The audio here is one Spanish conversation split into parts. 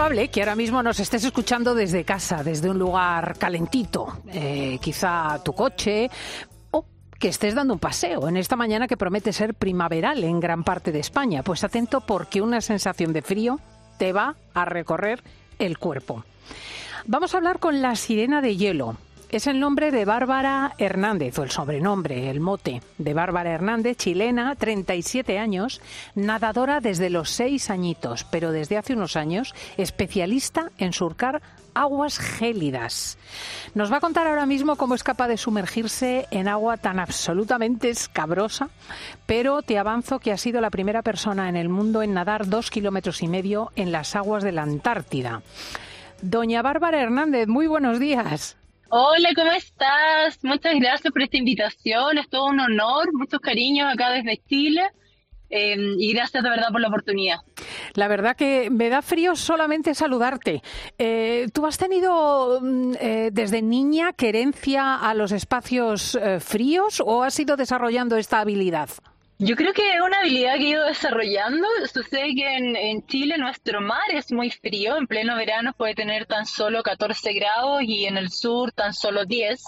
Probable que ahora mismo nos estés escuchando desde casa, desde un lugar calentito, eh, quizá tu coche, que estés dando un paseo en esta mañana que promete ser primaveral en gran parte de España. Pues atento porque una sensación de frío te va a recorrer el cuerpo. Vamos a hablar con la sirena de hielo. Es el nombre de Bárbara Hernández, o el sobrenombre, el mote de Bárbara Hernández, chilena, 37 años, nadadora desde los 6 añitos, pero desde hace unos años especialista en surcar aguas gélidas. Nos va a contar ahora mismo cómo es capaz de sumergirse en agua tan absolutamente escabrosa, pero te avanzo que ha sido la primera persona en el mundo en nadar dos kilómetros y medio en las aguas de la Antártida. Doña Bárbara Hernández, muy buenos días. Hola, ¿cómo estás? Muchas gracias por esta invitación. Es todo un honor, muchos cariños acá desde Chile. Eh, y gracias de verdad por la oportunidad. La verdad que me da frío solamente saludarte. Eh, ¿Tú has tenido mm, eh, desde niña querencia a los espacios fríos o has ido desarrollando esta habilidad? Yo creo que es una habilidad que he ido desarrollando. Sucede que en, Chile nuestro mar es muy frío. En pleno verano puede tener tan solo 14 grados y en el sur tan solo 10.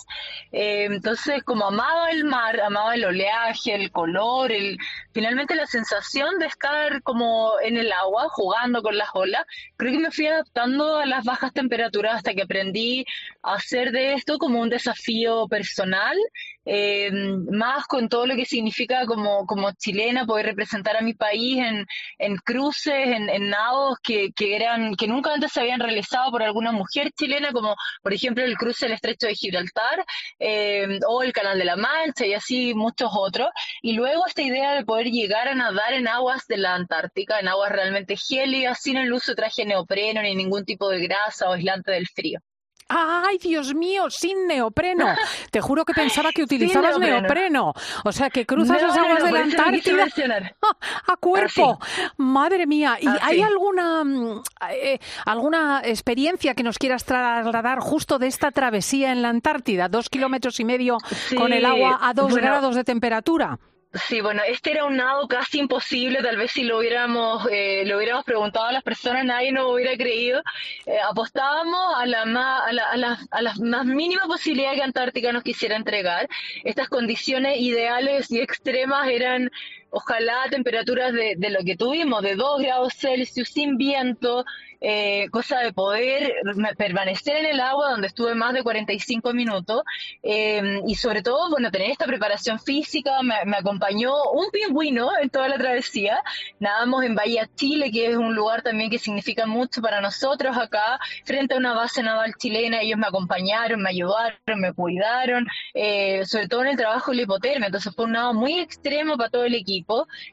Eh, entonces, como amaba el mar, amaba el oleaje, el color, el finalmente la sensación de estar como en el agua, jugando con las olas, creo que me fui adaptando a las bajas temperaturas hasta que aprendí a hacer de esto como un desafío personal eh, más con todo lo que significa como, como chilena poder representar a mi país en, en cruces, en, en nados que, que, eran, que nunca antes se habían realizado por alguna mujer chilena, como por ejemplo el cruce del Estrecho de Gibraltar eh, o el Canal de la Mancha y así muchos otros. Y luego esta idea de poder llegar a nadar en aguas de la Antártica, en aguas realmente gélidas, sin el uso de traje neopreno ni ningún tipo de grasa o aislante del frío. ¡Ay, Dios mío! Sin neopreno. Te juro que pensaba que utilizabas neopreno. O sea, que cruzas las aguas de la Antártida a cuerpo. Madre mía. ¿Y hay alguna, mm, eh, alguna experiencia que nos quieras trasladar justo de esta travesía en la Antártida? Dos kilómetros y medio con el agua a dos grados de temperatura. Sí, bueno, este era un nado casi imposible, tal vez si lo hubiéramos, eh, lo hubiéramos preguntado a las personas nadie nos hubiera creído. Eh, apostábamos a la, más, a, la, a, la, a la más mínima posibilidad que Antártica nos quisiera entregar. Estas condiciones ideales y extremas eran ojalá temperaturas de, lo que tuvimos, de 2 grados Celsius, sin viento, eh, cosa de poder permanecer en el agua donde estuve más de 45 minutos eh, y sobre todo, bueno, tener esta preparación física, me, acompañó un pingüino en toda la travesía, nadamos en Bahía Chile, que es un lugar también que significa mucho para nosotros acá, frente a una base naval chilena, ellos me acompañaron, me ayudaron, me cuidaron, eh, sobre todo en el trabajo de la hipotermia, entonces fue un nado muy extremo para todo el equipo,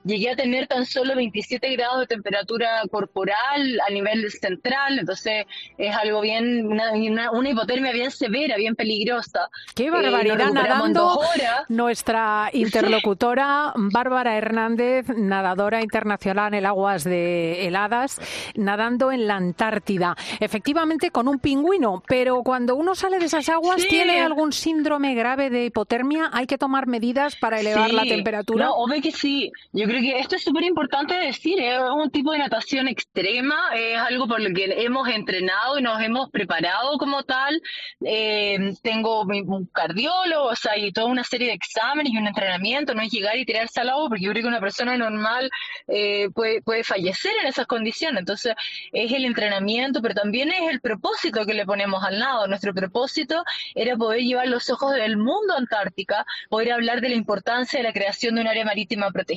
llegué a tener tan solo 27 grados de temperatura corporal a nivel central, entonces es algo bien, una, una, hipotermia bien severa, bien peligrosa. Qué eh, barbaridad, nadando nuestra interlocutora Bárbara Hernández, nadadora internacional en aguas de heladas, nadando en la Antártida, efectivamente con un pingüino, pero cuando uno sale de esas aguas, sí. ¿tiene algún síndrome grave de hipotermia? ¿Hay que tomar medidas para elevar sí. la temperatura? No, obvio que sí. Yo creo que esto es súper importante decir, es un tipo de natación extrema, es algo por lo que hemos entrenado y nos hemos preparado como tal. Eh, tengo un cardiólogo, o toda una serie de exámenes y un entrenamiento, no es llegar y tirarse al agua, porque yo creo que una persona normal eh, puede, puede fallecer en esas condiciones. Entonces, es el entrenamiento, pero también es el propósito que le ponemos al nado. Nuestro propósito era poder llevar los ojos del mundo a Antártica, poder hablar de la importancia de la creación de un área marítima protegida.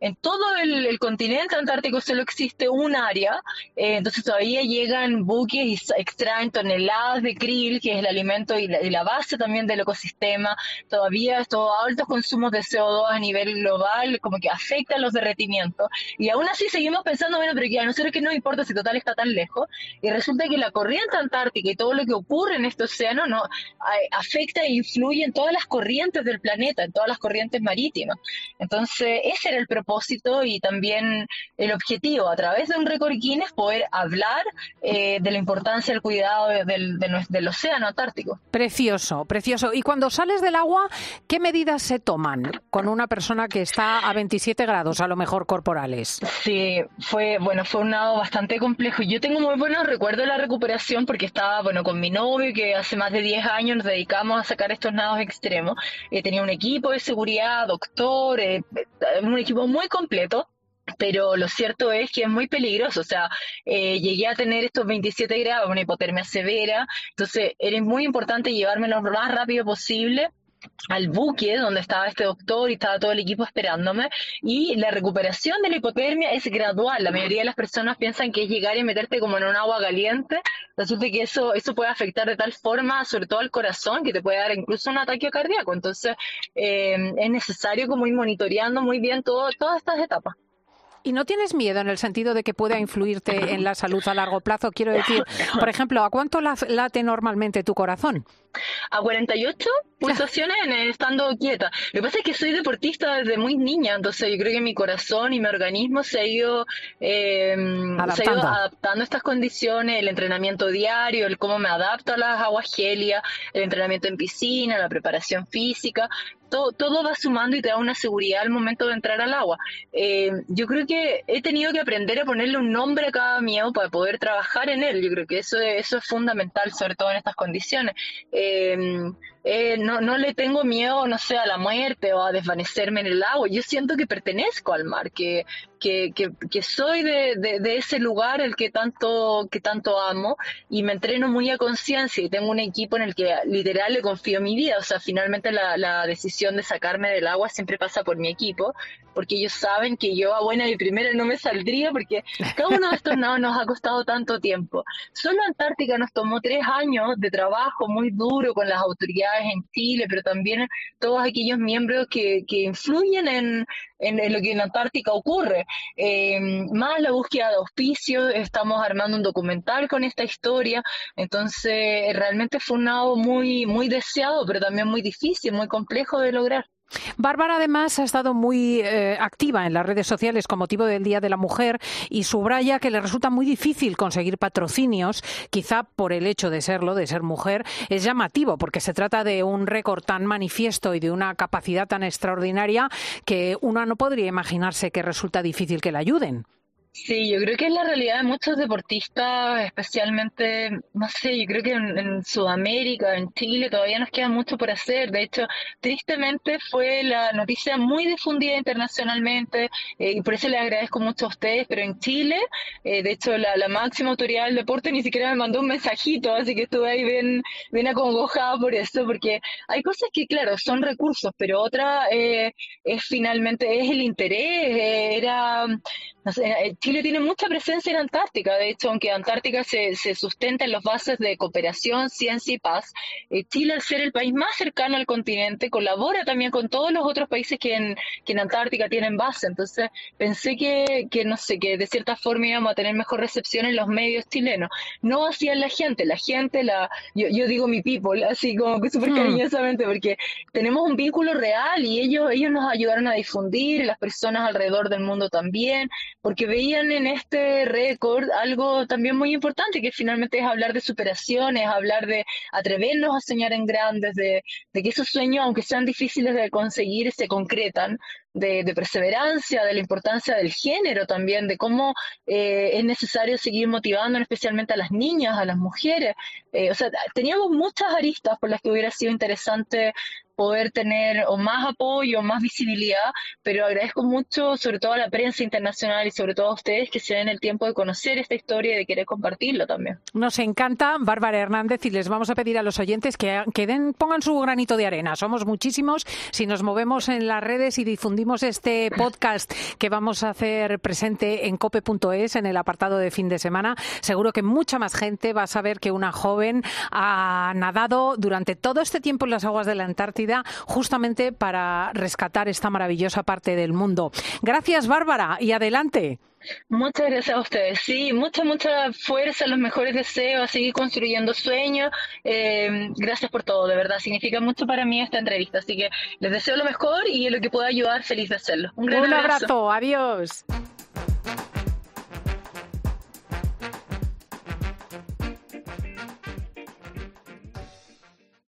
En todo el, el continente antártico solo existe un área, eh, entonces todavía llegan buques y extraen toneladas de krill, que es el alimento y la, y la base también del ecosistema. Todavía estos altos consumos de CO2 a nivel global como que afectan los derretimientos. Y aún así seguimos pensando, bueno, pero que a nosotros que no importa si total está tan lejos. Y resulta que la corriente antártica y todo lo que ocurre en este océano no afecta e influye en todas las corrientes del planeta, en todas las corrientes marítimas. Entonces, Entonces, ese era el propósito y también el objetivo, a través de un récord Guinness, poder hablar eh, de la importancia del cuidado del, del, océano Antártico. Precioso, precioso. Y cuando sales del agua, ¿qué medidas se toman con una persona que está a 27 grados, a lo mejor corporales? Sí, fue, bueno, fue un nado bastante complejo. Yo tengo muy buenos recuerdos de la recuperación porque estaba, bueno, con mi novio, que hace más de 10 años nos dedicamos a sacar estos nados extremos. Eh, tenía un equipo de seguridad, doctor, eh, un equipo muy completo pero lo cierto es que es muy peligroso, o sea, eh, llegué a tener estos 27 grados, una hipotermia severa, entonces era muy importante llevármelo lo más rápido posible al buque donde estaba este doctor y estaba todo el equipo esperándome y la recuperación de la hipotermia es gradual. La mayoría de las personas piensan que es llegar y meterte como en un agua caliente. Resulta que eso, eso puede afectar de tal forma, sobre todo al corazón, que te puede dar incluso un ataque cardíaco. Entonces eh, es necesario como ir monitoreando muy bien todo, todas estas etapas. ¿Y no tienes miedo en el sentido de que pueda influirte en la salud a largo plazo? Quiero decir, por ejemplo, ¿a cuánto late normalmente tu corazón? A 48 pulsaciones estando quieta. Lo que pasa es que soy deportista desde muy niña, entonces yo creo que mi corazón y mi organismo se ha ido, em, adaptando. a estas condiciones, el entrenamiento diario, el cómo me adapto a las aguas gelias, el entrenamiento en piscina, la preparación física todo, va sumando y te da una seguridad al momento de entrar al agua. Eh, yo creo que he tenido que aprender a ponerle un nombre a cada miedo para poder trabajar en él. Yo creo que eso, eso es fundamental, sobre todo en estas condiciones. Eh, eh, no, no le tengo miedo, no sé, a la muerte o a desvanecerme en el agua. Yo siento que pertenezco al mar, que, que, que, soy de, de, ese lugar el que tanto, que tanto amo y me entreno muy a conciencia y tengo un equipo en el que literal le confío mi vida. O sea, finalmente la, la decisión de sacarme del agua siempre pasa por mi equipo, porque ellos saben que yo a buena y primera no me saldría porque cada uno de estos nados nos ha costado tanto tiempo. Solo Antártica nos tomó tres años de trabajo muy duro con las autoridades en Chile, pero también todos aquellos miembros que, que influyen en, en, lo que en Antártica ocurre. Eh, más la búsqueda de auspicios, estamos armando un documental con esta historia, entonces realmente fue un lado muy, muy deseado, pero también muy difícil, muy complejo de lograr. Bárbara además ha estado muy eh, activa en las redes sociales con motivo del Día de la Mujer y subraya que le resulta muy difícil conseguir patrocinios, quizá por el hecho de serlo, de ser mujer, es llamativo porque se trata de un récord tan manifiesto y de una capacidad tan extraordinaria que una no podría imaginarse que resulta difícil que la ayuden. Sí, yo creo que es la realidad de muchos deportistas, especialmente, no sé, yo creo que en, Sudamérica, en Chile, todavía nos queda mucho por hacer. De hecho, tristemente fue la noticia muy difundida internacionalmente eh, y por eso les agradezco mucho a ustedes, pero en Chile, eh, de hecho, la, máxima autoridad del deporte ni siquiera me mandó un mensajito, así que estuve ahí bien, bien acongojada por eso, porque hay cosas que, claro, son recursos, pero otra eh, es finalmente, es el interés, era, no sé, Chile tiene mucha presencia en Antártica, de hecho, aunque Antártica se, se sustenta en las bases de cooperación, ciencia y paz, eh, Chile, al ser el país más cercano al continente, colabora también con todos los otros países que en, que en Antártica tienen base. Entonces, pensé que, que, no sé, que de cierta forma íbamos a tener mejor recepción en los medios chilenos. No hacían la gente, la gente, la yo, yo digo mi people, así como que súper hmm. cariñosamente, porque tenemos un vínculo real y ellos, ellos nos ayudaron a difundir, las personas alrededor del mundo también, porque veían en este récord algo también muy importante, que finalmente es hablar de superaciones, hablar de atrevernos a soñar en grandes, de, que esos sueños, aunque sean difíciles de conseguir, se concretan, de, perseverancia, de la importancia del género también, de cómo eh, es necesario seguir motivando especialmente a las niñas, a las mujeres. Eh, o sea, teníamos muchas aristas por las que hubiera sido interesante poder tener o más apoyo, más visibilidad, pero agradezco mucho sobre todo a la prensa internacional y sobre todo a ustedes que se den el tiempo de conocer esta historia y de querer compartirlo también. Nos encanta, Bárbara Hernández, y les vamos a pedir a los oyentes que, que den, pongan su granito de arena. Somos muchísimos. Si nos movemos en las redes y difundimos este podcast que vamos a hacer presente en cope.es, en el apartado de fin de semana, seguro que mucha más gente va a saber que una joven ha nadado durante todo este tiempo en las aguas de la Antártida justamente para rescatar esta maravillosa parte del mundo. Gracias, Bárbara, y adelante. Muchas gracias a ustedes. Sí, mucha, mucha fuerza, los mejores deseos, a seguir construyendo sueños. Eh, gracias por todo, de verdad. Significa mucho para mí esta entrevista. Así que les deseo lo mejor y en lo que pueda ayudar, feliz de hacerlo. Un, gran Un abrazo. Adiós.